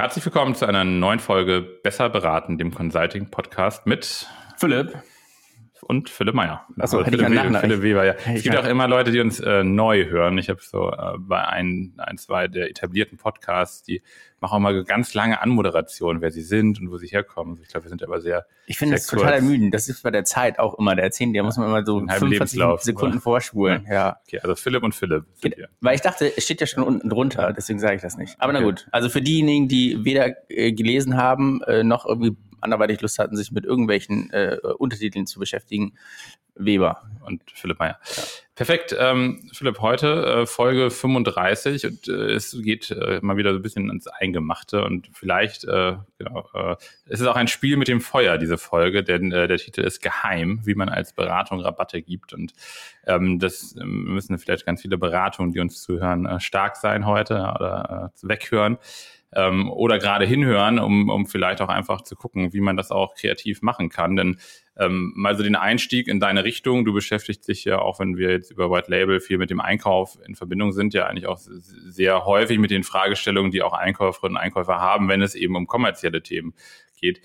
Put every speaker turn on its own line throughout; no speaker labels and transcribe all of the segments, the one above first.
Herzlich willkommen zu einer neuen Folge Besser beraten, dem Consulting-Podcast mit
Philipp
und Philipp Meyer.
Achso,
also
hätte ich
Philipp, Philipp Weber, ja. Es gibt
ja-
auch immer Leute, die uns äh, neu hören. Ich habe so äh, bei ein, ein, zwei der etablierten Podcasts, die machen auch mal ganz lange Anmoderationen, wer sie sind und wo sie herkommen. Ich glaube, wir sind aber sehr
Ich finde das total ermüdend. Das ist bei der Zeit auch immer. Der erzählen, der muss man immer so
Einen halben
45
Lebenslauf,
Sekunden
oder?
vorspulen. Ja.
okay. Also Philipp und Philipp sind wir.
Weil ich dachte, es steht ja schon unten drunter, deswegen sage ich das nicht. Aber na
Okay.
gut. Also für diejenigen, die weder äh, gelesen haben, äh, noch irgendwie anderweitig Lust hatten, sich mit irgendwelchen äh, Untertiteln zu beschäftigen, Weber.
und Philipp Meyer. Perfekt. Ähm, Philipp, heute äh, Folge 35 und äh, es geht äh, mal wieder so ein bisschen ins Eingemachte und vielleicht, äh, genau, äh, es ist auch ein Spiel mit dem Feuer, diese Folge, denn äh, der Titel ist Geheim, wie man als Beratung Rabatte gibt und ähm, das ähm, müssen vielleicht ganz viele Beratungen, die uns zuhören, äh, stark sein heute oder äh, weghören ähm, oder gerade hinhören, um, um vielleicht auch einfach zu gucken, wie man das auch kreativ machen kann. Denn ähm, mal so den Einstieg in deine Richtung, du beschäftigst dich ja auch, wenn wir jetzt über White Label viel mit dem Einkauf in Verbindung sind, ja eigentlich auch sehr häufig mit den Fragestellungen, die auch Einkäuferinnen und Einkäufer haben, wenn es eben um kommerzielle Themen geht.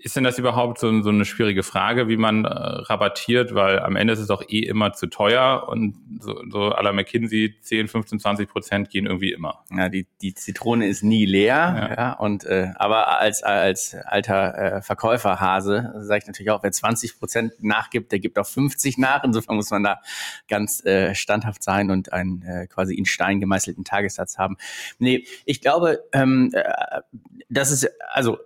Ist denn das überhaupt so, so eine schwierige Frage, wie man äh, rabattiert? Weil am Ende ist es doch eh immer zu teuer und so, so à la McKinsey 10, 15, 20 Prozent gehen irgendwie immer.
Ja, die, die Zitrone ist nie leer, ja. und äh, aber als als alter äh, Verkäuferhase sage ich natürlich auch, wer 20 Prozent nachgibt, der gibt auch 50 nach. Insofern muss man da ganz äh, standhaft sein und einen äh, quasi in Stein gemeißelten Tagessatz haben. Nee, ich glaube, ähm, äh, das ist also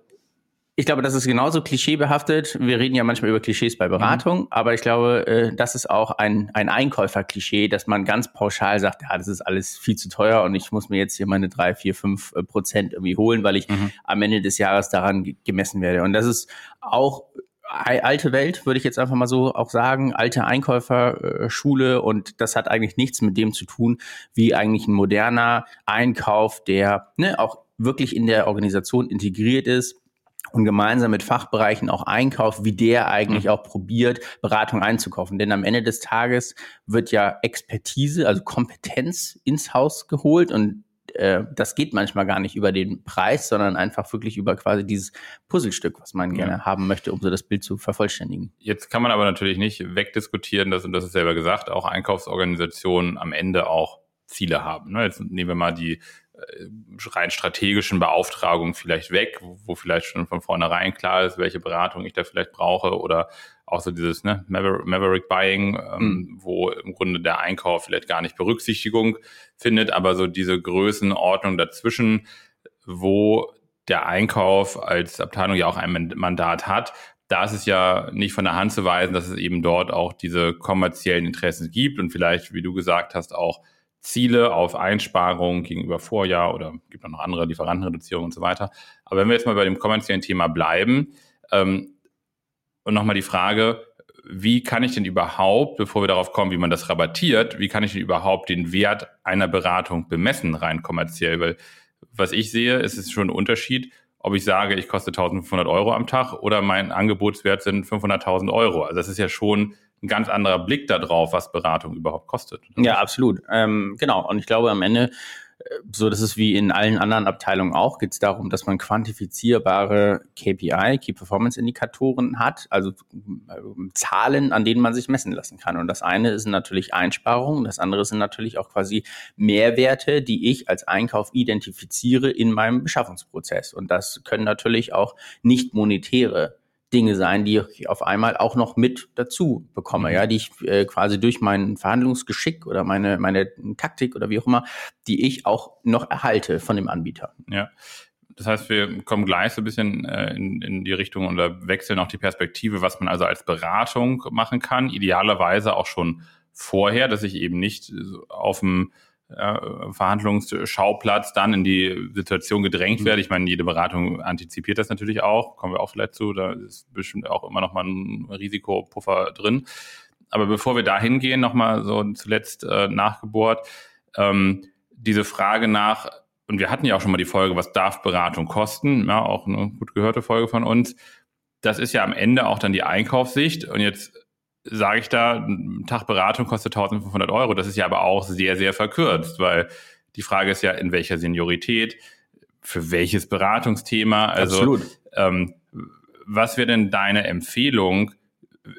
ich glaube, das ist genauso klischeebehaftet. Wir reden ja manchmal über Klischees bei Beratung, aber ich glaube, äh, das ist auch ein, ein Einkäuferklischee, dass man ganz pauschal sagt, ja, das ist alles viel zu teuer und ich muss mir jetzt hier meine drei, vier, fünf äh, Prozent irgendwie holen, weil ich am Ende des Jahres daran ge- gemessen werde. Und das ist auch alte Welt, würde ich jetzt einfach mal so auch sagen, alte Einkäuferschule und das hat eigentlich nichts mit dem zu tun, wie eigentlich ein moderner Einkauf, der ne, auch wirklich in der Organisation integriert ist und gemeinsam mit Fachbereichen auch einkauft, wie der eigentlich auch probiert, Beratung einzukaufen. Denn am Ende des Tages wird ja Expertise, also Kompetenz ins Haus geholt und äh, das geht manchmal gar nicht über den Preis, sondern einfach wirklich über quasi dieses Puzzlestück, was man
Ja.
gerne haben möchte, um so das Bild zu vervollständigen.
Jetzt kann man aber natürlich nicht wegdiskutieren, dass, und das ist selber gesagt, auch Einkaufsorganisationen am Ende auch Ziele haben. ne? Jetzt nehmen wir mal die rein strategischen Beauftragungen vielleicht weg, wo, vielleicht schon von vornherein klar ist, welche Beratung ich da vielleicht brauche oder auch so dieses ne, Maver Maverick Buying, ähm, wo im Grunde der Einkauf vielleicht gar nicht Berücksichtigung findet, aber so diese Größenordnung dazwischen, wo der Einkauf als Abteilung ja auch ein Man- Mandat hat, da ist es ja nicht von der Hand zu weisen, dass es eben dort auch diese kommerziellen Interessen gibt und vielleicht, wie du gesagt hast, auch Ziele auf Einsparungen gegenüber Vorjahr oder gibt auch noch andere Lieferantenreduzierungen und so weiter. Aber wenn wir jetzt mal bei dem kommerziellen Thema bleiben ähm, und nochmal die Frage, wie kann ich denn überhaupt, bevor wir darauf kommen, wie man das rabattiert, wie kann ich denn überhaupt den Wert einer Beratung bemessen, rein kommerziell? Weil was ich sehe, ist es schon ein Unterschied, ob ich sage, ich koste 1500 Euro am Tag oder mein Angebotswert sind 500.000 Euro. Also das ist ja schon ein ganz anderer Blick darauf, was Beratung überhaupt kostet.
Ja, absolut. Ähm, genau. Und ich glaube, am Ende, äh, so das ist wie in allen anderen Abteilungen auch, geht es darum, dass man quantifizierbare KPI, Key Performance Indikatoren hat, also äh, Zahlen, an denen man sich messen lassen kann. Und das eine ist natürlich Einsparungen, das andere sind natürlich auch quasi Mehrwerte, die ich als Einkauf identifiziere in meinem Beschaffungsprozess. Und das können natürlich auch nicht monetäre Dinge sein, die ich auf einmal auch noch mit dazu bekomme,
Mhm.
ja, die ich äh, quasi durch mein Verhandlungsgeschick oder meine, meine Taktik oder wie auch immer, die ich auch noch erhalte von dem Anbieter.
Ja. Das heißt, wir kommen gleich so ein bisschen äh, in, in die Richtung oder wechseln auch die Perspektive, was man also als Beratung machen kann. Idealerweise auch schon vorher, dass ich eben nicht auf dem äh, Verhandlungsschauplatz dann in die Situation gedrängt
Mhm.
werde. Ich meine, jede Beratung antizipiert das natürlich auch, kommen wir auch vielleicht zu, da ist bestimmt auch immer noch mal ein Risikopuffer drin. Aber bevor wir da hingehen, nochmal so zuletzt äh, nachgebohrt, ähm, diese Frage nach, und wir hatten ja auch schon mal die Folge, was darf Beratung kosten, ja, auch eine gut gehörte Folge von uns. Das ist ja am Ende auch dann die Einkaufssicht. Und jetzt sage ich da, ein Tag Beratung kostet 1500 Euro. Das ist ja aber auch sehr, sehr verkürzt, weil die Frage ist ja, in welcher Seniorität, für welches Beratungsthema? Also, Absolut. Ähm, was wäre denn deine Empfehlung,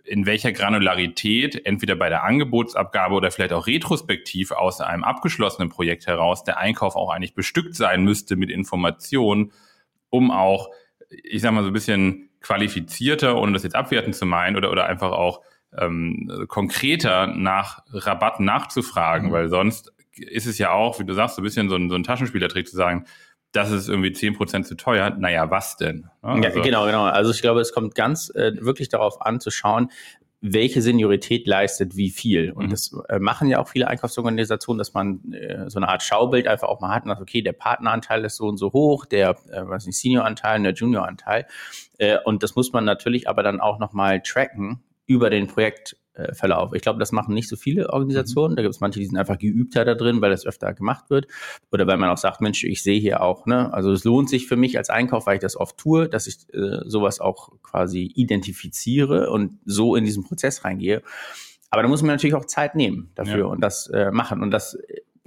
in welcher Granularität, entweder bei der Angebotsabgabe oder vielleicht auch retrospektiv aus einem abgeschlossenen Projekt heraus, der Einkauf auch eigentlich bestückt sein müsste mit Informationen, um auch, ich sag mal, so ein bisschen qualifizierter, ohne das jetzt abwerten zu meinen, oder, oder einfach auch ähm, konkreter nach Rabatten nachzufragen, mhm. weil sonst ist es ja auch, wie du sagst, so ein bisschen so ein, so ein Taschenspielertrick zu sagen, das ist irgendwie zehn Prozent zu teuer. Naja, was denn?
Also, ja, genau, genau. Also ich glaube, es kommt ganz äh, wirklich darauf an zu schauen, welche Seniorität leistet wie viel. Und mhm. das äh, machen ja auch viele Einkaufsorganisationen, dass man äh, so eine Art Schaubild einfach auch mal hat und sagt, okay, der Partneranteil ist so und so hoch, der, äh, was nicht, Senioranteil, der Junioranteil. Äh, und das muss man natürlich aber dann auch nochmal tracken über den Projekt, äh, Verlauf. Ich glaube, das machen nicht so viele Organisationen. Mhm. Da gibt es manche, die sind einfach geübter da drin, weil das öfter gemacht wird. Oder weil man auch sagt, Mensch, ich sehe hier auch, ne, also es lohnt sich für mich als Einkauf, weil ich das oft tue, dass ich äh, sowas auch quasi identifiziere und so in diesen Prozess reingehe. Aber da muss man natürlich auch Zeit nehmen dafür ja. und das äh, machen. Und das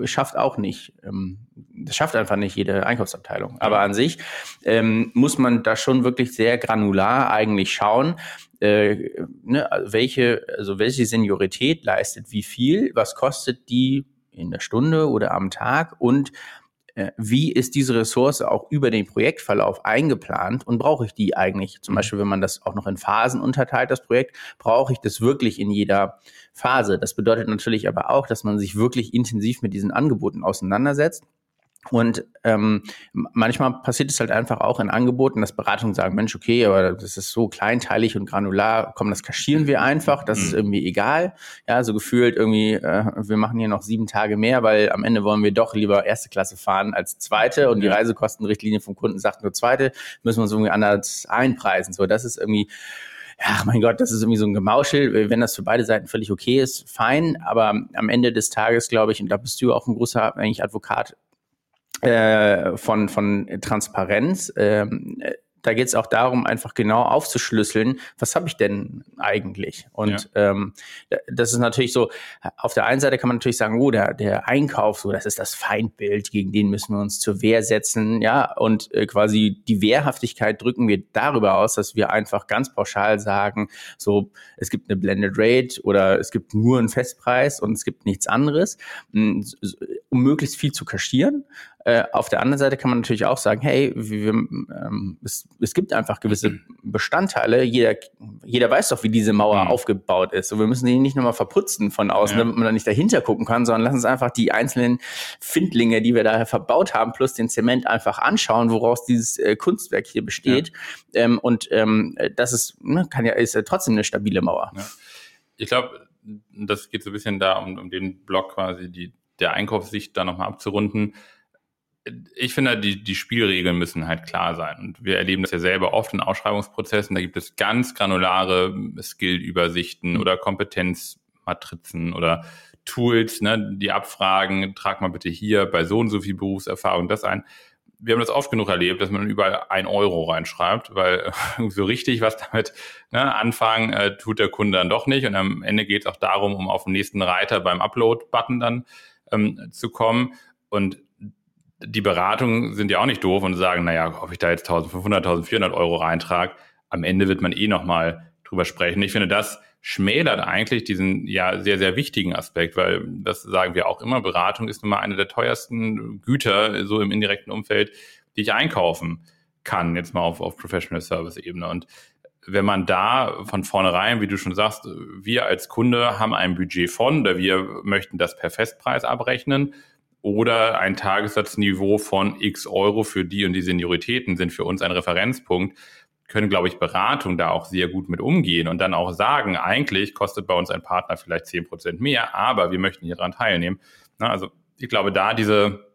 schafft auch nicht, ähm, das schafft einfach nicht jede Einkaufsabteilung. Aber an sich ähm, muss man da schon wirklich sehr granular eigentlich schauen, äh, ne, welche, also welche Seniorität leistet wie viel, was kostet die in der Stunde oder am Tag und äh, wie ist diese Ressource auch über den Projektverlauf eingeplant und brauche ich die eigentlich? Zum mhm. Beispiel, wenn man das auch noch in Phasen unterteilt, das Projekt, brauche ich das wirklich in jeder Phase? Das bedeutet natürlich aber auch, dass man sich wirklich intensiv mit diesen Angeboten auseinandersetzt und ähm, manchmal passiert es halt einfach auch in Angeboten, dass Beratungen sagen, Mensch, okay, aber das ist so kleinteilig und granular, komm, das kaschieren wir einfach, das ist mhm. irgendwie egal. Ja, so gefühlt irgendwie, äh, wir machen hier noch sieben Tage mehr, weil am Ende wollen wir doch lieber erste Klasse fahren als zweite und die Reisekostenrichtlinie vom Kunden sagt nur zweite, müssen wir uns irgendwie anders einpreisen. So, das ist irgendwie ja, mein Gott, das ist irgendwie so ein Gemauschel. Wenn das für beide Seiten völlig okay ist, fein. Aber am Ende des Tages, glaube ich, und da bist du auch ein großer eigentlich Advokat, äh, von, von Transparenz. Ähm, da geht es auch darum, einfach genau aufzuschlüsseln, was habe ich denn eigentlich? Und ja. ähm, das ist natürlich so, auf der einen Seite kann man natürlich sagen, oh, der, der Einkauf, so, das ist das Feindbild, gegen den müssen wir uns zur Wehr setzen, ja, und äh, quasi die Wehrhaftigkeit drücken wir darüber aus, dass wir einfach ganz pauschal sagen, so, es gibt eine Blended Rate oder es gibt nur einen Festpreis und es gibt nichts anderes, um möglichst viel zu kaschieren. Äh, auf der anderen Seite kann man natürlich auch sagen, hey, wir, ähm, es, es gibt einfach gewisse Bestandteile. Jeder, jeder weiß doch, wie diese Mauer mhm. aufgebaut ist. Und wir müssen die nicht nochmal verputzen von außen, ja. damit man da nicht dahinter gucken kann, sondern lass uns einfach die einzelnen Findlinge, die wir da verbaut haben, plus den Zement einfach anschauen, woraus dieses äh, Kunstwerk hier besteht. Ja. Ähm, und ähm, das ist, ne, kann ja, ist ja trotzdem eine stabile Mauer. Ja.
Ich glaube, das geht so ein bisschen da um, um den Block quasi, die, der Einkaufssicht da nochmal abzurunden ich finde, die, die Spielregeln müssen halt klar sein. Und wir erleben das ja selber oft in Ausschreibungsprozessen. Da gibt es ganz granulare Skill-Übersichten mhm. oder Kompetenzmatrizen oder Tools, ne, die abfragen, trag mal bitte hier bei so und so viel Berufserfahrung das ein. Wir haben das oft genug erlebt, dass man überall ein Euro reinschreibt, weil so richtig was damit ne, anfangen äh, tut der Kunde dann doch nicht. Und am Ende geht es auch darum, um auf den nächsten Reiter beim Upload-Button dann ähm, zu kommen. Und die Beratungen sind ja auch nicht doof und sagen, naja, ob ich da jetzt 1500, 1400 Euro reintrage, am Ende wird man eh nochmal drüber sprechen. Ich finde, das schmälert eigentlich diesen ja sehr, sehr wichtigen Aspekt, weil das sagen wir auch immer, Beratung ist nun mal eine der teuersten Güter so im indirekten Umfeld, die ich einkaufen kann, jetzt mal auf, auf Professional Service Ebene. Und wenn man da von vornherein, wie du schon sagst, wir als Kunde haben ein Budget von, oder wir möchten das per Festpreis abrechnen oder ein Tagessatzniveau von x Euro für die und die Senioritäten sind für uns ein Referenzpunkt, können, glaube ich, Beratung da auch sehr gut mit umgehen und dann auch sagen, eigentlich kostet bei uns ein Partner vielleicht zehn Prozent mehr, aber wir möchten hier daran teilnehmen. Na, also ich glaube, da diese,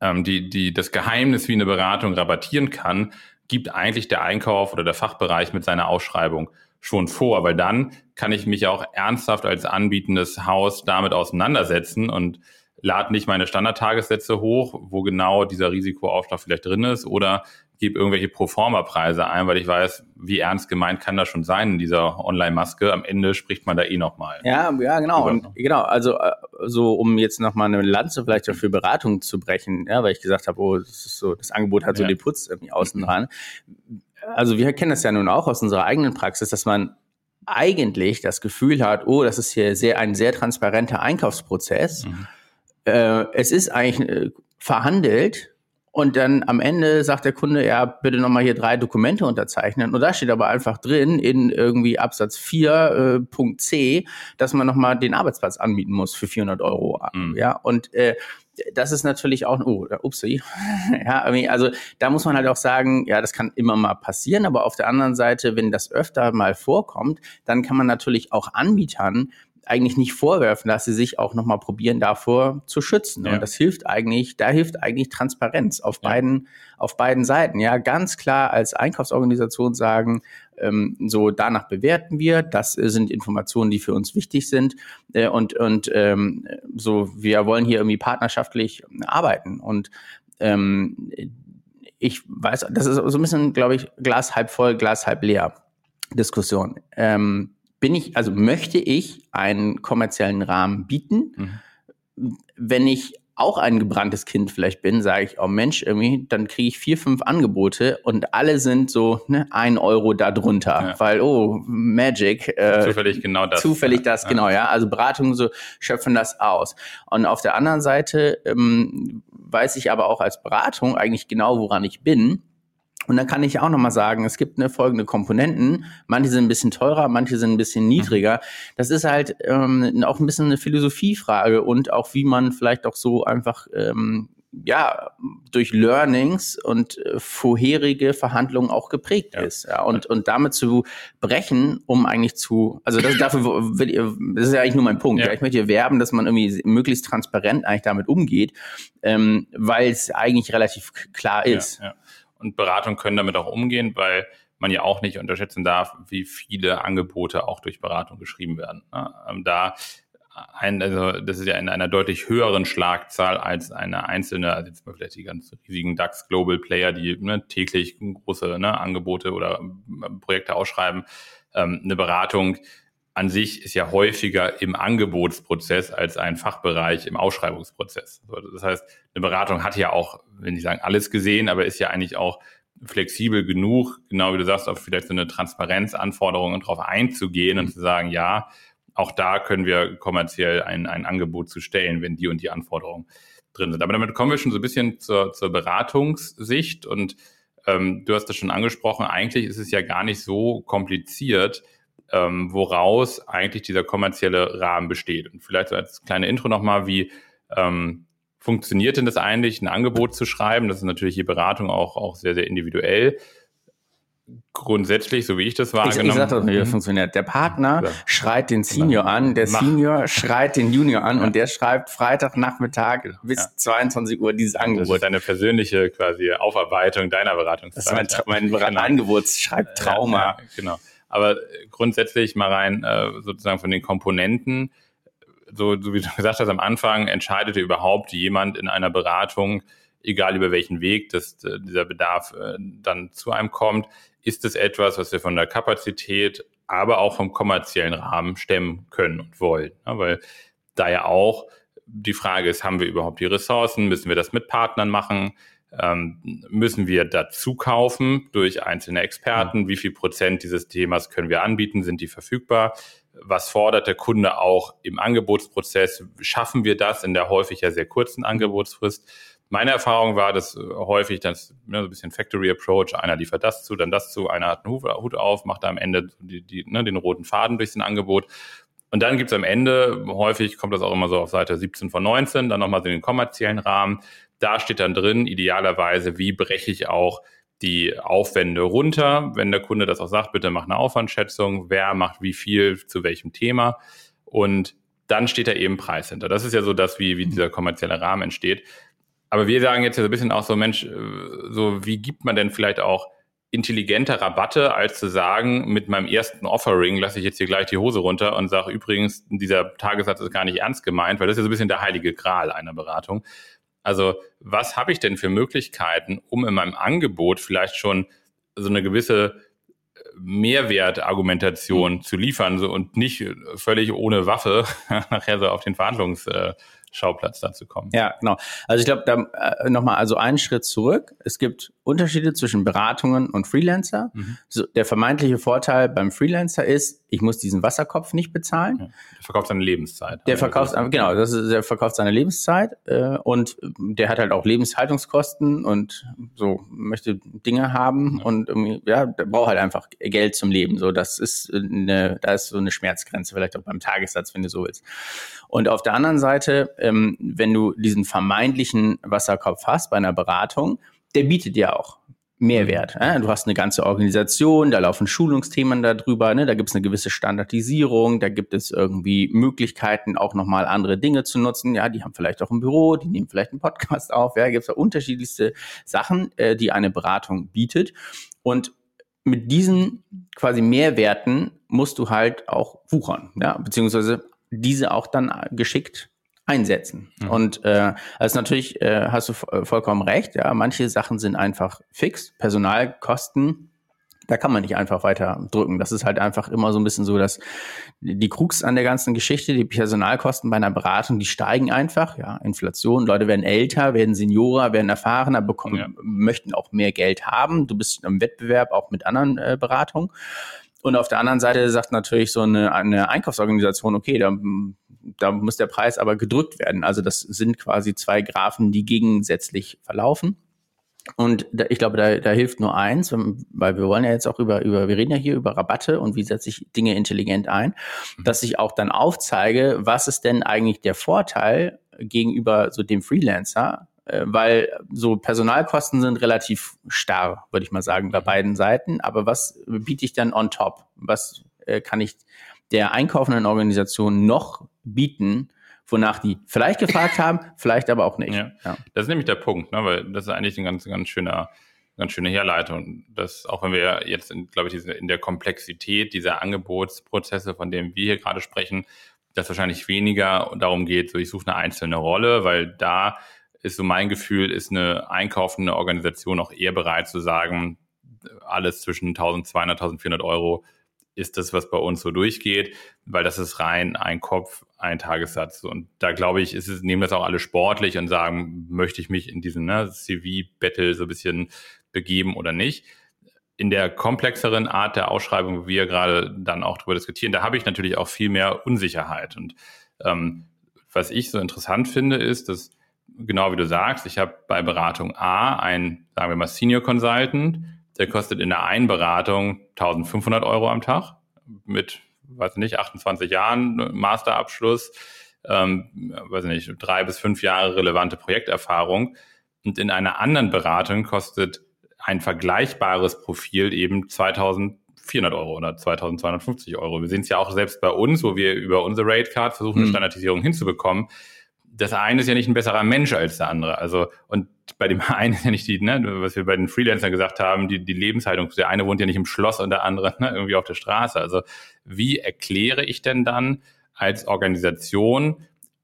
ähm, die, die, das Geheimnis, wie eine Beratung rabattieren kann, gibt eigentlich der Einkauf oder der Fachbereich mit seiner Ausschreibung schon vor, weil dann kann ich mich auch ernsthaft als anbietendes Haus damit auseinandersetzen und lade nicht meine Standardtagessätze hoch, wo genau dieser Risikoaufschlag vielleicht drin ist, oder gebe irgendwelche Proforma-Preise ein, weil ich weiß, wie ernst gemeint kann das schon sein in dieser Online-Maske. Am Ende spricht man da eh nochmal.
Ja, ja, genau. Und, genau. Also äh, so, um jetzt nochmal eine Lanze vielleicht für Beratung zu brechen, ja, weil ich gesagt habe, oh, das ist so, das Angebot hat so ja. den Putz irgendwie außen dran. Also wir kennen das ja nun auch aus unserer eigenen Praxis, dass man eigentlich das Gefühl hat, oh, das ist hier sehr, ein sehr transparenter Einkaufsprozess. Mhm. Äh, es ist eigentlich äh, verhandelt und dann am Ende sagt der Kunde, ja, bitte nochmal hier drei Dokumente unterzeichnen. Und da steht aber einfach drin in irgendwie Absatz 4 äh, Punkt C, dass man nochmal den Arbeitsplatz anmieten muss für 400 Euro. Mhm. Ja, und äh, das ist natürlich auch, oh, upsie. ja, also da muss man halt auch sagen, ja, das kann immer mal passieren, aber auf der anderen Seite, wenn das öfter mal vorkommt, dann kann man natürlich auch Anbietern eigentlich nicht vorwerfen, dass sie sich auch nochmal probieren, davor zu schützen. Ja. Und das hilft eigentlich, da hilft eigentlich Transparenz auf ja. beiden, auf beiden Seiten. Ja, ganz klar als Einkaufsorganisation sagen, ähm, so danach bewerten wir, das sind Informationen, die für uns wichtig sind äh, und, und ähm, so, wir wollen hier irgendwie partnerschaftlich arbeiten und ähm, ich weiß, das ist so ein bisschen, glaube ich, Glas halb voll, Glas halb leer Diskussion. Ähm, bin ich, also möchte ich einen kommerziellen Rahmen bieten. Mhm. Wenn ich auch ein gebranntes Kind vielleicht bin, sage ich, oh Mensch, irgendwie, dann kriege ich vier, fünf Angebote und alle sind so ne, ein Euro darunter, ja. weil, oh, Magic.
Äh, zufällig genau das.
Zufällig das, ja. genau, ja. Also Beratungen so schöpfen das aus. Und auf der anderen Seite ähm, weiß ich aber auch als Beratung eigentlich genau, woran ich bin. Und dann kann ich auch nochmal sagen, es gibt eine folgende Komponenten. Manche sind ein bisschen teurer, manche sind ein bisschen niedriger. Das ist halt ähm, auch ein bisschen eine Philosophiefrage und auch wie man vielleicht auch so einfach ähm, ja durch Learnings und äh, vorherige Verhandlungen auch geprägt ja. ist. Ja, und, und damit zu brechen, um eigentlich zu, also das, dafür will das ist ja eigentlich nur mein Punkt. Ja. ja. Ich möchte hier werben, dass man irgendwie möglichst transparent eigentlich damit umgeht, ähm, weil es eigentlich relativ klar ist. Ja, ja
und Beratung können damit auch umgehen, weil man ja auch nicht unterschätzen darf, wie viele Angebote auch durch Beratung geschrieben werden. Ne? Ähm, da ein, also das ist ja in einer deutlich höheren Schlagzahl als eine einzelne, also jetzt mal vielleicht die ganz riesigen DAX Global Player, die ne, täglich große ne, Angebote oder ähm, Projekte ausschreiben. Ähm, eine Beratung an sich ist ja häufiger im Angebotsprozess als ein Fachbereich im Ausschreibungsprozess. Das heißt, eine Beratung hat ja auch, wenn ich sagen, alles gesehen, aber ist ja eigentlich auch flexibel genug, genau wie du sagst, auf vielleicht so eine Transparenzanforderung und darauf einzugehen und zu sagen, ja, auch da können wir kommerziell ein, ein Angebot zu stellen, wenn die und die Anforderungen drin sind. Aber damit kommen wir schon so ein bisschen zur, zur Beratungssicht und ähm, du hast das schon angesprochen, eigentlich ist es ja gar nicht so kompliziert, ähm, woraus eigentlich dieser kommerzielle Rahmen besteht. Und vielleicht so als kleine Intro nochmal, wie ähm, funktioniert denn das eigentlich, ein Angebot zu schreiben? Das ist natürlich je Beratung auch, auch sehr, sehr individuell. Grundsätzlich, so wie ich das wahrgenommen habe. Ich, ich
sag doch, wie das funktioniert. Der Partner ja. schreit den Senior genau. an, der Mach. Senior schreit den Junior an ja. und der schreibt Freitagnachmittag bis ja. 22 Uhr dieses Angebot. Das
ist deine persönliche quasi Aufarbeitung deiner Beratungszeit.
Das ist mein, mein genau. Angebotsschreibtrauma.
genau. Aber grundsätzlich mal rein äh, sozusagen von den Komponenten, so, so wie du gesagt hast am Anfang, entscheidete überhaupt jemand in einer Beratung, egal über welchen Weg das, äh, dieser Bedarf äh, dann zu einem kommt, ist es etwas, was wir von der Kapazität, aber auch vom kommerziellen Rahmen stemmen können und wollen. Ja, weil da ja auch die Frage ist, haben wir überhaupt die Ressourcen? Müssen wir das mit Partnern machen? Ähm, müssen wir dazu kaufen durch einzelne Experten? Wie viel Prozent dieses Themas können wir anbieten? Sind die verfügbar? Was fordert der Kunde auch im Angebotsprozess? Schaffen wir das in der häufig ja sehr kurzen Angebotsfrist? Meine Erfahrung war, dass häufig das ne, so ein bisschen Factory Approach, einer liefert das zu, dann das zu, einer hat einen Hut auf, macht da am Ende die, die, ne, den roten Faden durch sein Angebot. Und dann gibt's am Ende, häufig kommt das auch immer so auf Seite 17 von 19, dann nochmal so den kommerziellen Rahmen, da steht dann drin, idealerweise, wie breche ich auch die Aufwände runter. Wenn der Kunde das auch sagt, bitte mach eine Aufwandschätzung, wer macht wie viel zu welchem Thema. Und dann steht da eben Preis hinter. Das ist ja so das, wie, wie dieser kommerzielle Rahmen entsteht. Aber wir sagen jetzt ja so ein bisschen auch so, Mensch, äh, so wie gibt man denn vielleicht auch intelligenter Rabatte, als zu sagen, mit meinem ersten Offering lasse ich jetzt hier gleich die Hose runter und sage übrigens, dieser Tagessatz ist gar nicht ernst gemeint, weil das ist ja so ein bisschen der heilige Gral einer Beratung. Also was habe ich denn für Möglichkeiten, um in meinem Angebot vielleicht schon so eine gewisse Mehrwertargumentation mhm. zu liefern so, und nicht völlig ohne Waffe nachher so auf den Verhandlungs äh, Schauplatz dazu kommen.
Ja, genau. Also ich glaube, da äh, nochmal also einen Schritt zurück. Es gibt Unterschiede zwischen Beratungen und Freelancer. Mhm. So, der vermeintliche Vorteil beim Freelancer ist, ich muss diesen Wasserkopf nicht bezahlen. Ja,
der verkauft seine Lebenszeit.
Der verkauft, genau, das ist, der verkauft seine Lebenszeit äh, und der hat halt auch Lebenshaltungskosten und so möchte Dinge haben ja. und irgendwie, ja, der braucht halt einfach Geld zum Leben. So, das ist eine, da ist so eine Schmerzgrenze, vielleicht auch beim Tagessatz, wenn du so willst. Und auf der anderen Seite, ähm, wenn du diesen vermeintlichen Wasserkopf hast bei einer Beratung, der bietet dir auch Mehrwert. Äh? Du hast eine ganze Organisation, da laufen Schulungsthemen darüber, ne? da gibt es eine gewisse Standardisierung, da gibt es irgendwie Möglichkeiten, auch nochmal andere Dinge zu nutzen. Ja, die haben vielleicht auch ein Büro, die nehmen vielleicht einen Podcast auf. Ja, gibt es da unterschiedlichste Sachen, äh, die eine Beratung bietet. Und mit diesen quasi Mehrwerten musst du halt auch wuchern, ja, beziehungsweise diese auch dann geschickt einsetzen. Mhm. Und äh, also natürlich äh, hast du äh, vollkommen recht, ja, manche Sachen sind einfach fix, Personalkosten, da kann man nicht einfach weiter drücken. Das ist halt einfach immer so ein bisschen so, dass die Krux an der ganzen Geschichte, die Personalkosten bei einer Beratung, die steigen einfach, ja, Inflation, Leute werden älter, werden Seniorer, werden erfahrener, bekommen, ja. möchten auch mehr Geld haben. Du bist im Wettbewerb auch mit anderen äh, Beratungen. Und auf der anderen Seite sagt natürlich so eine, eine Einkaufsorganisation, okay, da, da muss der Preis aber gedrückt werden. Also das sind quasi zwei Graphen, die gegensätzlich verlaufen. Und da, ich glaube, da, da hilft nur eins, weil wir wollen ja jetzt auch über, über, wir reden ja hier über Rabatte und wie setze ich Dinge intelligent ein, mhm. dass ich auch dann aufzeige, was ist denn eigentlich der Vorteil gegenüber so dem Freelancer, äh, weil so Personalkosten sind relativ starr, würde ich mal sagen, bei mhm. beiden Seiten. Aber was biete ich dann on top? Was äh, kann ich der einkaufenden Organisation noch bieten, wonach die vielleicht gefragt haben, vielleicht aber auch nicht. Ja.
ja. Das ist nämlich der Punkt, ne? weil das ist eigentlich ein ganz, ganz schöner, ganz schöne Herleitung. dass auch wenn wir jetzt, in, glaube ich, in der Komplexität dieser Angebotsprozesse, von denen wir hier gerade sprechen, dass wahrscheinlich weniger darum geht, so ich suche eine einzelne Rolle, weil da ist so mein Gefühl, ist eine einkaufende Organisation auch eher bereit zu sagen, alles zwischen 1200, 1400 Euro ist das, was bei uns so durchgeht, weil das ist rein ein Kopf, ein Tagessatz. Und da glaube ich, ist es, nehmen das auch alle sportlich und sagen, möchte ich mich in diesen ne, CV-Battle so ein bisschen begeben oder nicht. In der komplexeren Art der Ausschreibung, wie wir gerade dann auch darüber diskutieren, da habe ich natürlich auch viel mehr Unsicherheit. Und ähm, was ich so interessant finde, ist, dass genau wie du sagst, ich habe bei Beratung A einen, sagen wir mal, Senior Consultant, der kostet in der einen Beratung 1500 Euro am Tag mit, weiß nicht, 28 Jahren Masterabschluss, ähm, weiß nicht, drei bis fünf Jahre relevante Projekterfahrung. Und in einer anderen Beratung kostet ein vergleichbares Profil eben 2400 Euro oder 2250 Euro. Wir sehen es ja auch selbst bei uns, wo wir über unsere Rate Card versuchen, eine hm. Standardisierung hinzubekommen das eine ist ja nicht ein besserer Mensch als der andere. Also, und bei dem einen ist ja nicht die, ne, was wir bei den Freelancern gesagt haben, die, die Lebenshaltung. Der eine wohnt ja nicht im Schloss und der andere ne, irgendwie auf der Straße. Also, wie erkläre ich denn dann als Organisation,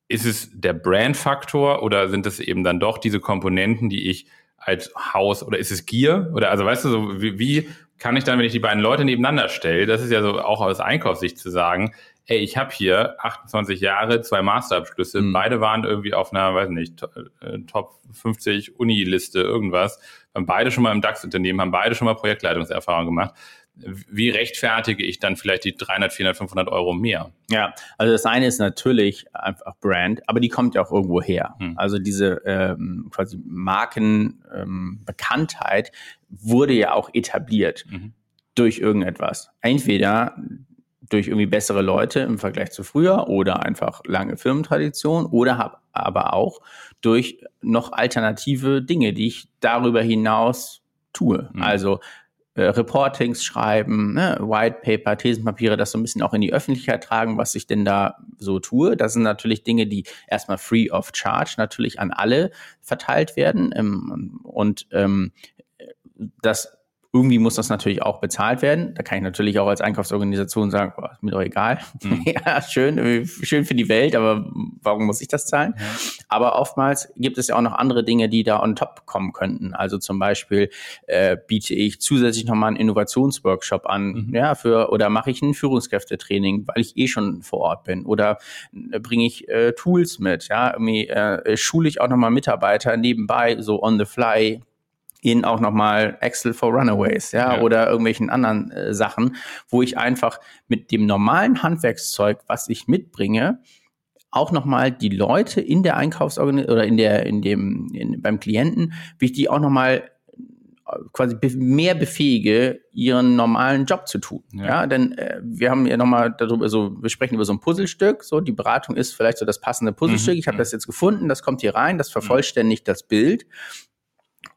ist es der Brandfaktor oder sind es eben dann doch diese Komponenten, die ich als Haus oder ist es Gier? Oder also weißt du, so wie, wie kann ich dann, wenn ich die beiden Leute nebeneinander stelle, das ist ja so auch aus Einkaufssicht zu sagen, ey, ich habe hier 28 Jahre, zwei Masterabschlüsse, mhm. beide waren irgendwie auf einer, weiß nicht, äh, Top 50 Uni-Liste, irgendwas, haben beide schon mal im DAX-Unternehmen, haben beide schon mal Projektleitungserfahrung gemacht. Wie rechtfertige ich dann vielleicht die 300, 400, 500 Euro mehr?
Ja, also das eine ist natürlich einfach Brand, aber die kommt ja auch irgendwo her. Hm. Also diese ähm, quasi Markenbekanntheit ähm, wurde ja auch etabliert mhm. durch irgendetwas. Entweder durch irgendwie bessere Leute im Vergleich zu früher oder einfach lange Firmentradition oder hab aber auch durch noch alternative Dinge, die ich darüber hinaus tue. Mhm. Also äh, Reportings schreiben, ne, White Paper, Thesenpapiere, das so ein bisschen auch in die Öffentlichkeit tragen, was ich denn da so tue. Das sind natürlich Dinge, die erstmal free of charge natürlich an alle verteilt werden. Ähm, und ähm, das Irgendwie muss das natürlich auch bezahlt werden. Da kann ich natürlich auch als Einkaufsorganisation sagen, oh, ist mir doch egal. Mhm. ja, schön, schön für die Welt, aber warum muss ich das zahlen? Ja. Aber oftmals gibt es ja auch noch andere Dinge, die da on top kommen könnten. Also zum Beispiel äh, biete ich zusätzlich nochmal einen Innovationsworkshop an, mhm. ja, für oder mache ich ein Führungskräftetraining, weil ich eh schon vor Ort bin. Oder äh, bringe ich äh, Tools mit, ja, irgendwie äh, schule ich auch nochmal Mitarbeiter nebenbei, so on the fly, in auch nochmal Excel for Runaways, ja, ja. oder irgendwelchen anderen äh, Sachen, wo ich einfach mit dem normalen Handwerkszeug, was ich mitbringe, auch nochmal die Leute in der Einkaufsorganisation oder in der, in dem, in, beim Klienten, wie ich die auch nochmal äh, quasi mehr befähige, ihren normalen Job zu tun. Ja, ja denn äh, wir haben ja nochmal darüber so, wir sprechen über so ein Puzzlestück, so die Beratung ist vielleicht so das passende Puzzlestück. Mhm. Ich habe mhm. das jetzt gefunden, das kommt hier rein, das mhm. vervollständigt mhm. das Bild.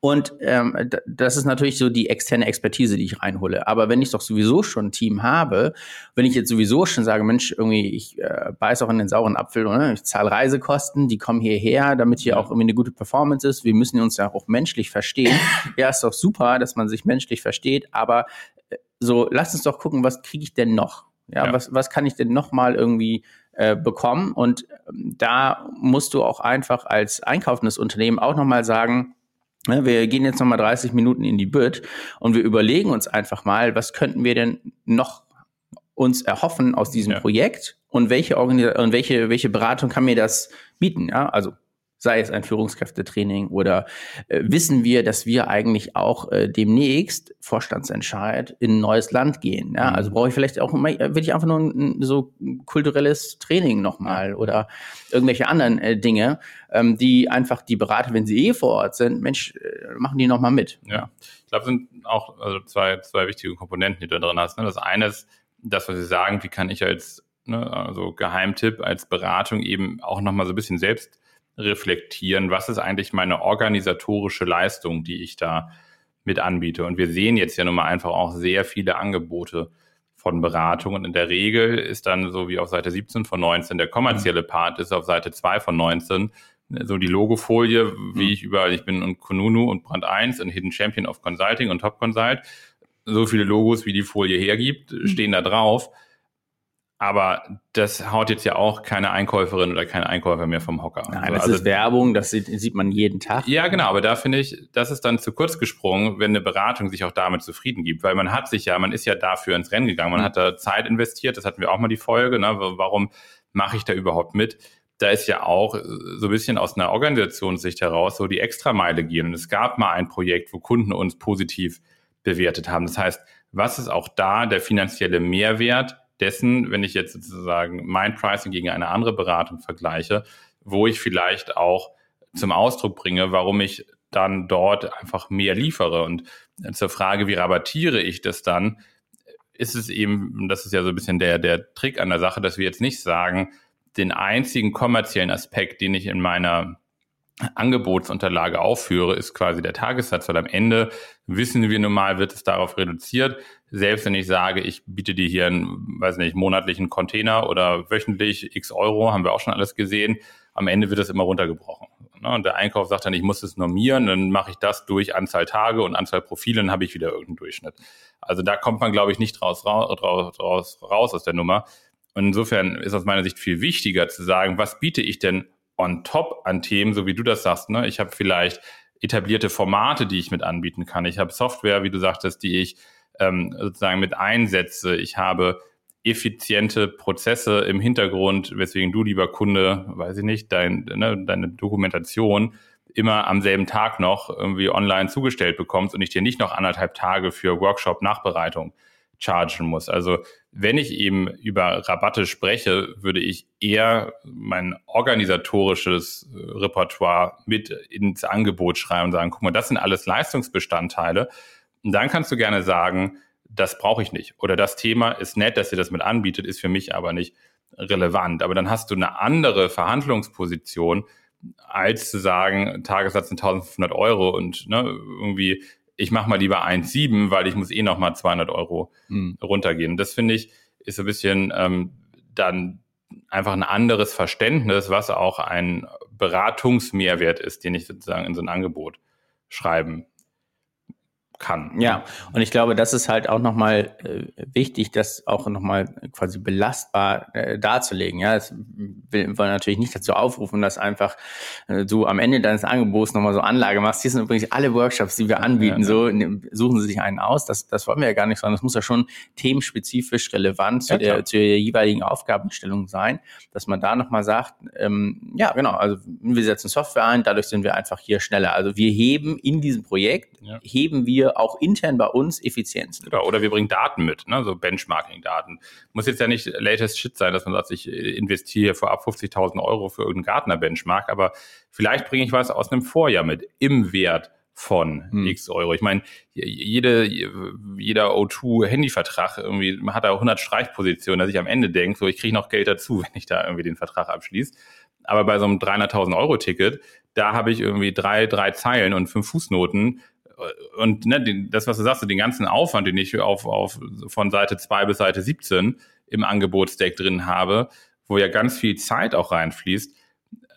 Und ähm, das ist natürlich so die externe Expertise, die ich reinhole. Aber wenn ich doch sowieso schon ein Team habe, wenn ich jetzt sowieso schon sage, Mensch, irgendwie, ich äh, beiß auch in den sauren Apfel, oder? ich zahle Reisekosten, die kommen hierher, damit hier auch irgendwie eine gute Performance ist. Wir müssen uns ja auch menschlich verstehen. ja, ist doch super, dass man sich menschlich versteht, aber äh, so, lass uns doch gucken, was kriege ich denn noch? Ja, ja, Was, was kann ich denn noch mal irgendwie äh, bekommen? Und ähm, da musst du auch einfach als einkaufendes Unternehmen auch noch mal sagen, Ne, wir gehen jetzt nochmal 30 Minuten in die Bütt und wir überlegen uns einfach mal, was könnten wir denn noch uns erhoffen aus diesem ja. Projekt und welche Organis und welche, welche Beratung kann mir das bieten? Ja, also sei es ein Führungskräftetraining oder äh, wissen wir, dass wir eigentlich auch äh, demnächst Vorstandsentscheid in ein neues Land gehen. Ja? Mhm. Also brauche ich vielleicht auch immer, will ich einfach nur ein, so kulturelles Training nochmal oder irgendwelche anderen äh, Dinge, ähm, die einfach die Berater, wenn sie eh vor Ort sind, Mensch, äh, machen die nochmal mit.
Ja, ich glaube, es sind auch also zwei, zwei wichtige Komponenten, die du da drin hast. Ne? Das eine ist das, was Sie sagen, wie kann ich als ne, also Geheimtipp, als Beratung eben auch nochmal so ein bisschen selbst reflektieren, was ist eigentlich meine organisatorische Leistung, die ich da mit anbiete. Und wir sehen jetzt ja nun mal einfach auch sehr viele Angebote von Beratung. Und in der Regel ist dann so wie auf Seite 17 von 19 der kommerzielle mhm. Part ist auf Seite 2 von 19 so die Logofolie, wie mhm. ich überall, ich bin und Konunu und Brand 1 und Hidden Champion of Consulting und Top Consult. So viele Logos, wie die Folie hergibt, mhm. stehen da drauf. Aber das haut jetzt ja auch keine Einkäuferin oder keine Einkäufer mehr vom Hocker.
Nein, das also, ist Werbung, das sieht, sieht, man jeden Tag.
Ja, genau, aber da finde ich, das ist dann zu kurz gesprungen, wenn eine Beratung sich auch damit zufrieden gibt, weil man hat sich ja, man ist ja dafür ins Rennen gegangen, man mhm. hat da Zeit investiert, das hatten wir auch mal die Folge, ne? warum mache ich da überhaupt mit? Da ist ja auch so ein bisschen aus einer Organisationssicht heraus so die Extrameile gehen. Und es gab mal ein Projekt, wo Kunden uns positiv bewertet haben. Das heißt, was ist auch da der finanzielle Mehrwert? Dessen, wenn ich jetzt sozusagen mein Pricing gegen eine andere Beratung vergleiche, wo ich vielleicht auch zum Ausdruck bringe, warum ich dann dort einfach mehr liefere. Und zur Frage, wie rabattiere ich das dann, ist es eben, das ist ja so ein bisschen der, der Trick an der Sache, dass wir jetzt nicht sagen, den einzigen kommerziellen Aspekt, den ich in meiner Angebotsunterlage aufführe, ist quasi der Tagessatz, weil am Ende wissen wir nun mal, wird es darauf reduziert. Selbst wenn ich sage, ich biete dir hier einen, weiß nicht, monatlichen Container oder wöchentlich x Euro, haben wir auch schon alles gesehen, am Ende wird es immer runtergebrochen. Ne? Und der Einkauf sagt dann, ich muss es normieren, dann mache ich das durch Anzahl Tage und Anzahl Profile, dann habe ich wieder irgendeinen Durchschnitt. Also da kommt man, glaube ich, nicht raus, raus, raus, raus aus der Nummer. Und insofern ist aus meiner Sicht viel wichtiger zu sagen, was biete ich denn on top an Themen, so wie du das sagst. Ne? Ich habe vielleicht etablierte Formate, die ich mit anbieten kann. Ich habe Software, wie du sagtest, die ich ähm, sozusagen mit einsetze. Ich habe effiziente Prozesse im Hintergrund, weswegen du, lieber Kunde, weiß ich nicht, dein, ne, deine Dokumentation immer am selben Tag noch irgendwie online zugestellt bekommst und ich dir nicht noch anderthalb Tage für Workshop-Nachbereitung chargen muss. Also wenn ich eben über Rabatte spreche, würde ich eher mein organisatorisches äh, Repertoire mit ins Angebot schreiben und sagen, guck mal, das sind alles Leistungsbestandteile. Und dann kannst du gerne sagen, das brauche ich nicht. Oder das Thema ist nett, dass ihr das mit anbietet, ist für mich aber nicht relevant. Aber dann hast du eine andere Verhandlungsposition, als zu sagen, Tagessatz sind 1500 Euro und ne, irgendwie ich mache mal lieber 1,7, weil ich muss eh noch mal 200 Euro mhm. runtergehen. Das finde ich ist ein bisschen ähm, dann einfach ein anderes Verständnis, was auch ein Beratungsmehrwert ist, den ich sozusagen in so ein Angebot schreiben kann.
Ja, und ich glaube, das ist halt auch nochmal äh, wichtig, das auch nochmal quasi belastbar äh, darzulegen. Ja, es will, wollen natürlich nicht dazu aufrufen, dass einfach äh, du am Ende deines Angebots nochmal so Anlage machst. Hier sind übrigens alle Workshops, die wir anbieten, ja, so ne, suchen Sie sich einen aus. Das, das wollen wir ja gar nicht, sondern es muss ja schon themenspezifisch relevant zu, der, zu der jeweiligen Aufgabenstellung sein, dass man da nochmal sagt, ähm, ja, genau, also wir setzen Software ein, dadurch sind wir einfach hier schneller. Also wir heben in diesem Projekt, ja. heben wir auch intern bei uns Effizienzen.
Genau, oder wir bringen Daten mit, ne? so Benchmarking-Daten. Muss jetzt ja nicht latest shit sein, dass man sagt, ich investiere vorab 50.000 Euro für irgendeinen Gartner-Benchmark, aber vielleicht bringe ich was aus einem Vorjahr mit im Wert von hm. x Euro. Ich meine, jede, jeder O2-Handyvertrag irgendwie hat da 100 Streichpositionen, dass ich am Ende denke, so ich kriege noch Geld dazu, wenn ich da irgendwie den Vertrag abschließe. Aber bei so einem 300.000 Euro Ticket, da habe ich irgendwie drei, drei Zeilen und fünf Fußnoten und ne, den, das, was du sagst, den ganzen Aufwand, den ich auf, auf von Seite 2 bis Seite 17 im Angebotsdeck drin habe, wo ja ganz viel Zeit auch reinfließt,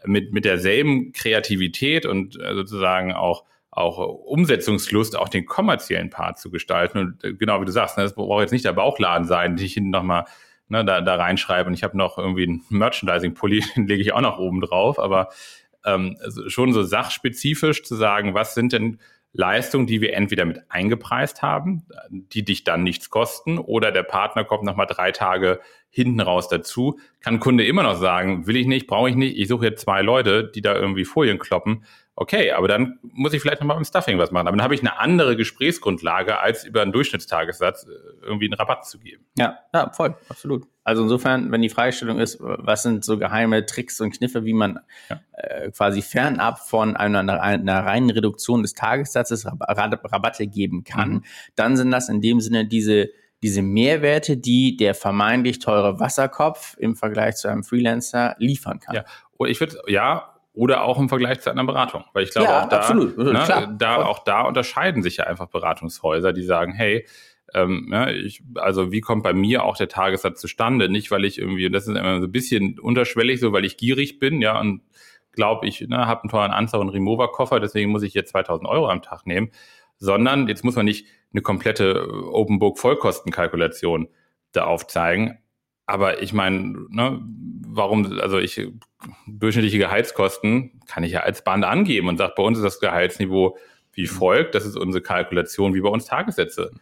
mit, mit derselben Kreativität und äh, sozusagen auch, auch Umsetzungslust, auch den kommerziellen Part zu gestalten. Und äh, genau wie du sagst, ne, das braucht jetzt nicht der Bauchladen sein, den ich hinten nochmal ne, da, da reinschreibe. Und ich habe noch irgendwie einen Merchandising-Pulli, den lege ich auch noch oben drauf. Aber ähm, schon so sachspezifisch zu sagen, was sind denn Leistung, die wir entweder mit eingepreist haben, die dich dann nichts kosten, oder der Partner kommt nochmal drei Tage hinten raus dazu, kann Kunde immer noch sagen, will ich nicht, brauche ich nicht, ich suche jetzt zwei Leute, die da irgendwie Folien kloppen okay, aber dann muss ich vielleicht nochmal beim Stuffing was machen. Aber dann habe ich eine andere Gesprächsgrundlage, als über einen Durchschnittstagessatz äh, irgendwie einen Rabatt zu geben.
Ja, ja, voll, absolut. Also insofern, wenn die Fragestellung ist, was sind so geheime Tricks und Kniffe, wie man ja. äh, quasi fernab von einer, einer, reinen Reduktion des Tagessatzes Rabatte geben kann, mhm. dann sind das in dem Sinne diese diese Mehrwerte, die der vermeintlich teure Wasserkopf im Vergleich zu einem Freelancer liefern kann.
Ja, und ich würde, ja, oder auch im Vergleich zu einer Beratung. Weil ich glaube, ja, auch, da, absolut. Ne, da, auch da unterscheiden sich ja einfach Beratungshäuser, die sagen, hey, ähm, ja, ich, also wie kommt bei mir auch der Tagessatz zustande? Nicht, weil ich irgendwie, das ist immer so ein bisschen unterschwellig, so weil ich gierig bin, ja, und glaube ich, ne, habe einen teuren Anzug und Remover-Koffer, deswegen muss ich jetzt 2000 Euro am Tag nehmen, sondern jetzt muss man nicht eine komplette Open Book Vollkostenkalkulation da aufzeigen, aber ich meine, ne, warum, also ich, durchschnittliche Gehaltskosten kann ich ja als Band angeben und sage, bei uns ist das Gehaltsniveau wie mhm. folgt, das ist unsere Kalkulation, wie bei uns Tagessätze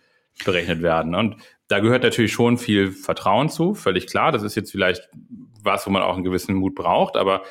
berechnet werden. Und da gehört natürlich schon viel Vertrauen zu, völlig klar. Das ist jetzt vielleicht was, wo man auch einen gewissen Mut braucht, aber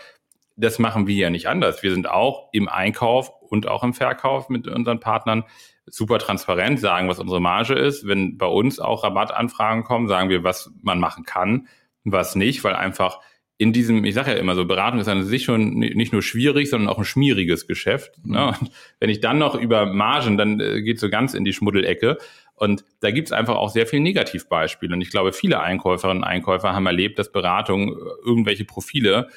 das machen wir ja nicht anders. Wir sind auch im Einkauf und auch im Verkauf mit unseren Partnern super transparent, sagen, was unsere Marge ist. Wenn bei uns auch Rabattanfragen kommen, sagen wir, was man machen kann, was nicht, weil einfach in diesem, ich sage ja immer so, Beratung ist an sich schon nicht nur schwierig, sondern auch ein schmieriges Geschäft. Ne? Und wenn ich dann noch über Margen, dann äh, geht so ganz in die Schmuddelecke. Und da gibt's einfach auch sehr viele Negativbeispiele. Und ich glaube, viele Einkäuferinnen und Einkäufer haben erlebt, dass Beratung äh, irgendwelche Profile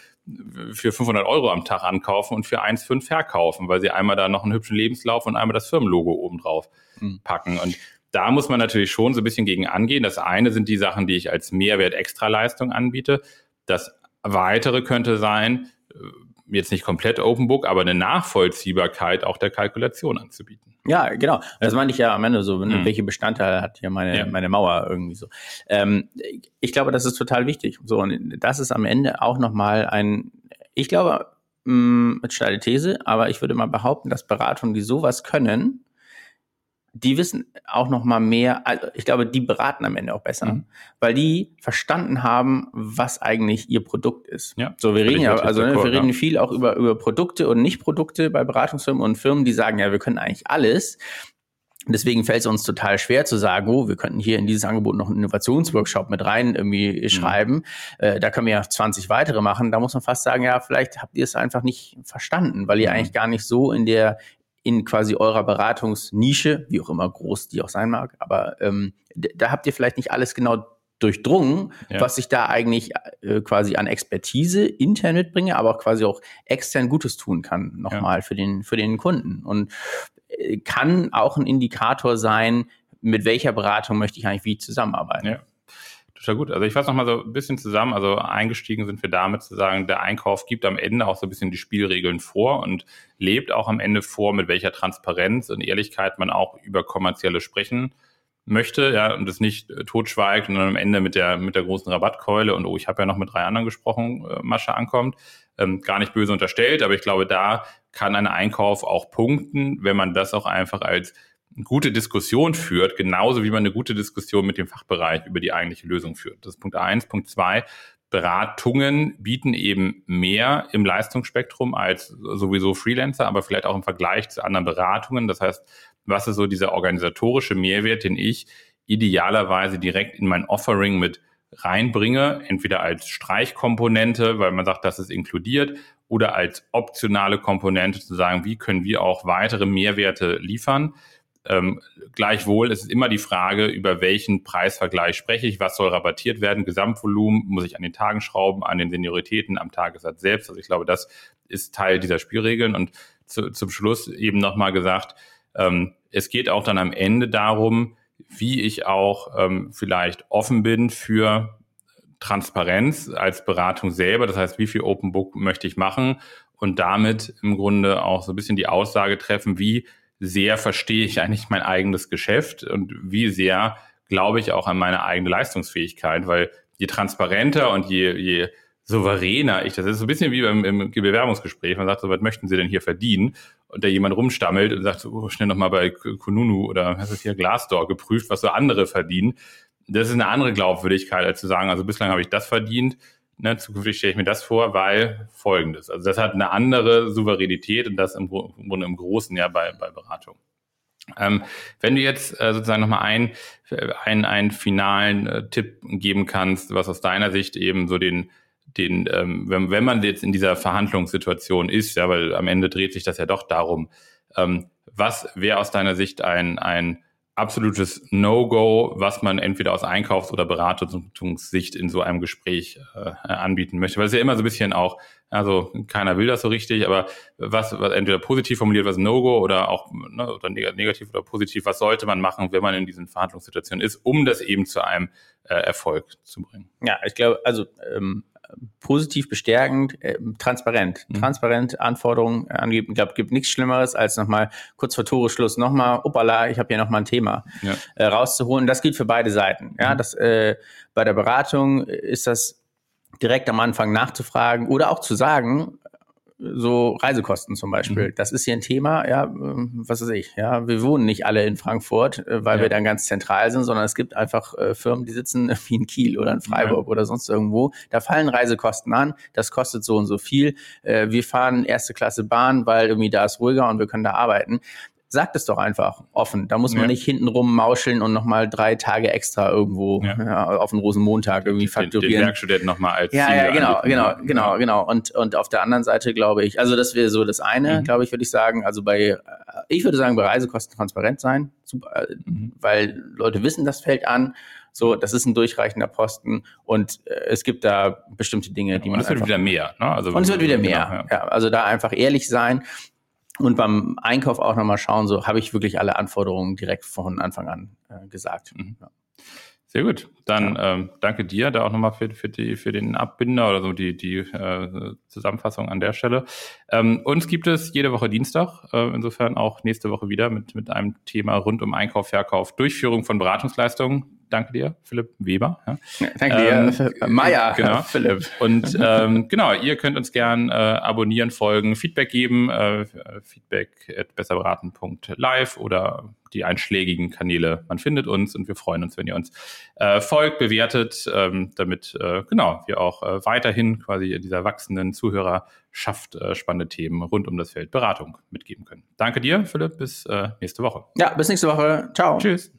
für 500 Euro am Tag ankaufen und für 1,5 verkaufen, weil sie einmal da noch einen hübschen Lebenslauf und einmal das Firmenlogo oben drauf mhm. packen. Und da muss man natürlich schon so ein bisschen gegen angehen. Das eine sind die Sachen, die ich als Mehrwert Extraleistung anbiete. Das weitere könnte sein, äh, jetzt nicht komplett Open Book, aber eine Nachvollziehbarkeit auch der Kalkulation anzubieten.
Ja, genau. Das meine ich ja am Ende so, mhm. welche Bestandteile hat hier meine, ja. meine Mauer irgendwie so. Ähm, ich glaube, das ist total wichtig. So, und das ist am Ende auch nochmal ein, ich glaube, mh, mm, mit steile These, aber ich würde mal behaupten, dass Beratungen, die sowas können, die wissen auch noch mal mehr, also ich glaube, die beraten am Ende auch besser, mhm. weil die verstanden haben, was eigentlich ihr Produkt ist. Ja, so, wir reden ja, also ne, wir reden ja. viel auch über, über Produkte und Nicht-Produkte bei Beratungsfirmen und Firmen, die sagen, ja, wir können eigentlich alles. Deswegen fällt es uns total schwer zu sagen, oh, wir könnten hier in dieses Angebot noch einen Innovationsworkshop mit rein irgendwie mhm. schreiben. Äh, da können wir ja 20 weitere machen. Da muss man fast sagen, ja, vielleicht habt ihr es einfach nicht verstanden, weil ihr mhm. eigentlich gar nicht so in der in quasi eurer Beratungsnische, wie auch immer groß die auch sein mag, aber ähm, da habt ihr vielleicht nicht alles genau durchdrungen, ja. was ich da eigentlich äh, quasi an Expertise intern mitbringe, aber auch quasi auch extern Gutes tun kann, nochmal ja. für den, für den Kunden. Und äh, kann auch ein Indikator sein, mit welcher Beratung möchte ich eigentlich wie zusammenarbeiten. Ja.
Total gut. Also ich fasse nochmal so ein bisschen zusammen. Also eingestiegen sind wir damit zu sagen, der Einkauf gibt am Ende auch so ein bisschen die Spielregeln vor und lebt auch am Ende vor, mit welcher Transparenz und Ehrlichkeit man auch über kommerzielle sprechen möchte, ja, und das nicht äh, totschweigt und dann am Ende mit der, mit der großen Rabattkeule und oh, ich habe ja noch mit drei anderen gesprochen, äh, Masche ankommt. Ähm, gar nicht böse unterstellt, aber ich glaube, da kann ein Einkauf auch punkten, wenn man das auch einfach als gute Diskussion führt, genauso wie man eine gute Diskussion mit dem Fachbereich über die eigentliche Lösung führt. Das ist Punkt eins. Punkt zwei, Beratungen bieten eben mehr im Leistungsspektrum als sowieso Freelancer, aber vielleicht auch im Vergleich zu anderen Beratungen. Das heißt, was ist so dieser organisatorische Mehrwert, den ich idealerweise direkt in mein Offering mit reinbringe, entweder als Streichkomponente, weil man sagt, das ist inkludiert, oder als optionale Komponente zu sagen, wie können wir auch weitere Mehrwerte liefern. Ähm, gleichwohl ist es immer die Frage, über welchen Preisvergleich spreche ich, was soll rabattiert werden, Gesamtvolumen, muss ich an den Tagen schrauben, an den Senioritäten, am Tagessatz selbst. Also ich glaube, das ist Teil dieser Spielregeln. Und zu, zum Schluss eben nochmal gesagt, ähm, es geht auch dann am Ende darum, wie ich auch ähm, vielleicht offen bin für Transparenz als Beratung selber. Das heißt, wie viel Open Book möchte ich machen und damit im Grunde auch so ein bisschen die Aussage treffen, wie sehr verstehe ich eigentlich mein eigenes Geschäft und wie sehr glaube ich auch an meine eigene Leistungsfähigkeit, weil je transparenter und je, je souveräner ich, das ist so ein bisschen wie beim im Bewerbungsgespräch, man sagt so, was möchten Sie denn hier verdienen? Und da jemand rumstammelt und sagt so, oh, schnell nochmal bei Kununu oder was ist hier Glassdoor geprüft, was so andere verdienen. Das ist eine andere Glaubwürdigkeit, als zu sagen, also bislang habe ich das verdient, ne, zukünftig stelle ich mir das vor, weil folgendes. Also das hat eine andere Souveränität und das im, Grunde im Großen ja bei, bei Beratung. Ähm, wenn du jetzt äh, sozusagen nochmal ein, ein, einen finalen äh, Tipp geben kannst, was aus deiner Sicht eben so den den, ähm, wenn, wenn man jetzt in dieser Verhandlungssituation ist, ja, weil am Ende dreht sich das ja doch darum, ähm, was wäre aus deiner Sicht ein, ein absolutes No-Go, was man entweder aus Einkaufs- oder Beratungssicht in so einem Gespräch äh, anbieten möchte. Weil es ja immer so ein bisschen auch, also keiner will das so richtig, aber was, was entweder positiv formuliert, was No-Go oder auch ne, oder negativ oder positiv, was sollte man machen, wenn man in diesen Verhandlungssituationen ist, um das eben zu einem äh, Erfolg zu bringen?
Ja, ich glaube, also ähm, positiv bestärkend, äh, transparent. Mhm. Transparent Anforderungen angeben. Ich glaube, gibt nichts Schlimmeres, als nochmal kurz vor Toreschluss nochmal, opala, ich habe hier nochmal ein Thema ja. äh, rauszuholen. Das gilt für beide Seiten. Ja, mhm. das äh, bei der Beratung ist das direkt am Anfang nachzufragen oder auch zu sagen, so Reisekosten zum Beispiel. Mhm. Das ist hier ein Thema, ja, ähm, was weiß ich, ja. Wir wohnen nicht alle in Frankfurt, äh, weil ja. wir dann ganz zentral sind, sondern es gibt einfach äh, Firmen, die sitzen wie in Kiel oder in Freiburg ja. oder sonst irgendwo. Da fallen Reisekosten an, das kostet so und so viel. Äh, wir fahren erste Klasse Bahn, weil irgendwie da ist ruhiger und wir können da arbeiten sagt es doch einfach offen. Da muss man ja. nicht hintenrum mauscheln und nochmal drei Tage extra irgendwo ja. Ja, auf den Rosenmontag irgendwie fakturieren. Den,
den Werkstudent nochmal als
Ja, ja, genau, genau, genau, genau. Und, und auf der anderen Seite glaube ich, also das wäre so das eine, mhm. glaube ich, würde ich sagen. Also bei, äh, ich würde sagen, bei Reisekosten transparent sein, super, äh, mhm. weil Leute wissen, das fällt an. So, das ist ein durchreichender Posten und äh, es gibt da bestimmte Dinge, die man.
Und es wird wieder mehr,
ne? Also, und es wird wieder mehr. Genau, ja. also da einfach ehrlich sein und beim Einkauf auch nochmal schauen, so habe ich wirklich alle Anforderungen direkt von Anfang an äh, gesagt. Mhm. Ja.
Sehr gut. Dann ja. ähm, danke dir da auch nochmal für, für, die, für den Abbinder oder so die, die äh, Zusammenfassung an der Stelle. Ähm, uns gibt es jede Woche Dienstag, äh, insofern auch nächste Woche wieder mit, mit einem Thema rund um Einkauf, Verkauf, Durchführung von Beratungsleistungen danke dir, Philipp Weber. Ja.
Danke ähm, dir, Meier,
genau. Philipp. Und ähm, genau, ihr könnt uns gern äh, abonnieren, folgen, Feedback geben, äh, feedback at besserberaten.live oder die einschlägigen Kanäle. Man findet uns und wir freuen uns, wenn ihr uns äh, folgt, bewertet, ähm, damit äh, genau wir auch äh, weiterhin quasi in dieser wachsenden Zuhörerschaft äh, spannende Themen rund um das Feld Beratung mitgeben können. Danke dir, Philipp. Bis äh, nächste Woche.
Ja, bis nächste Woche. Ciao.
Tschüss.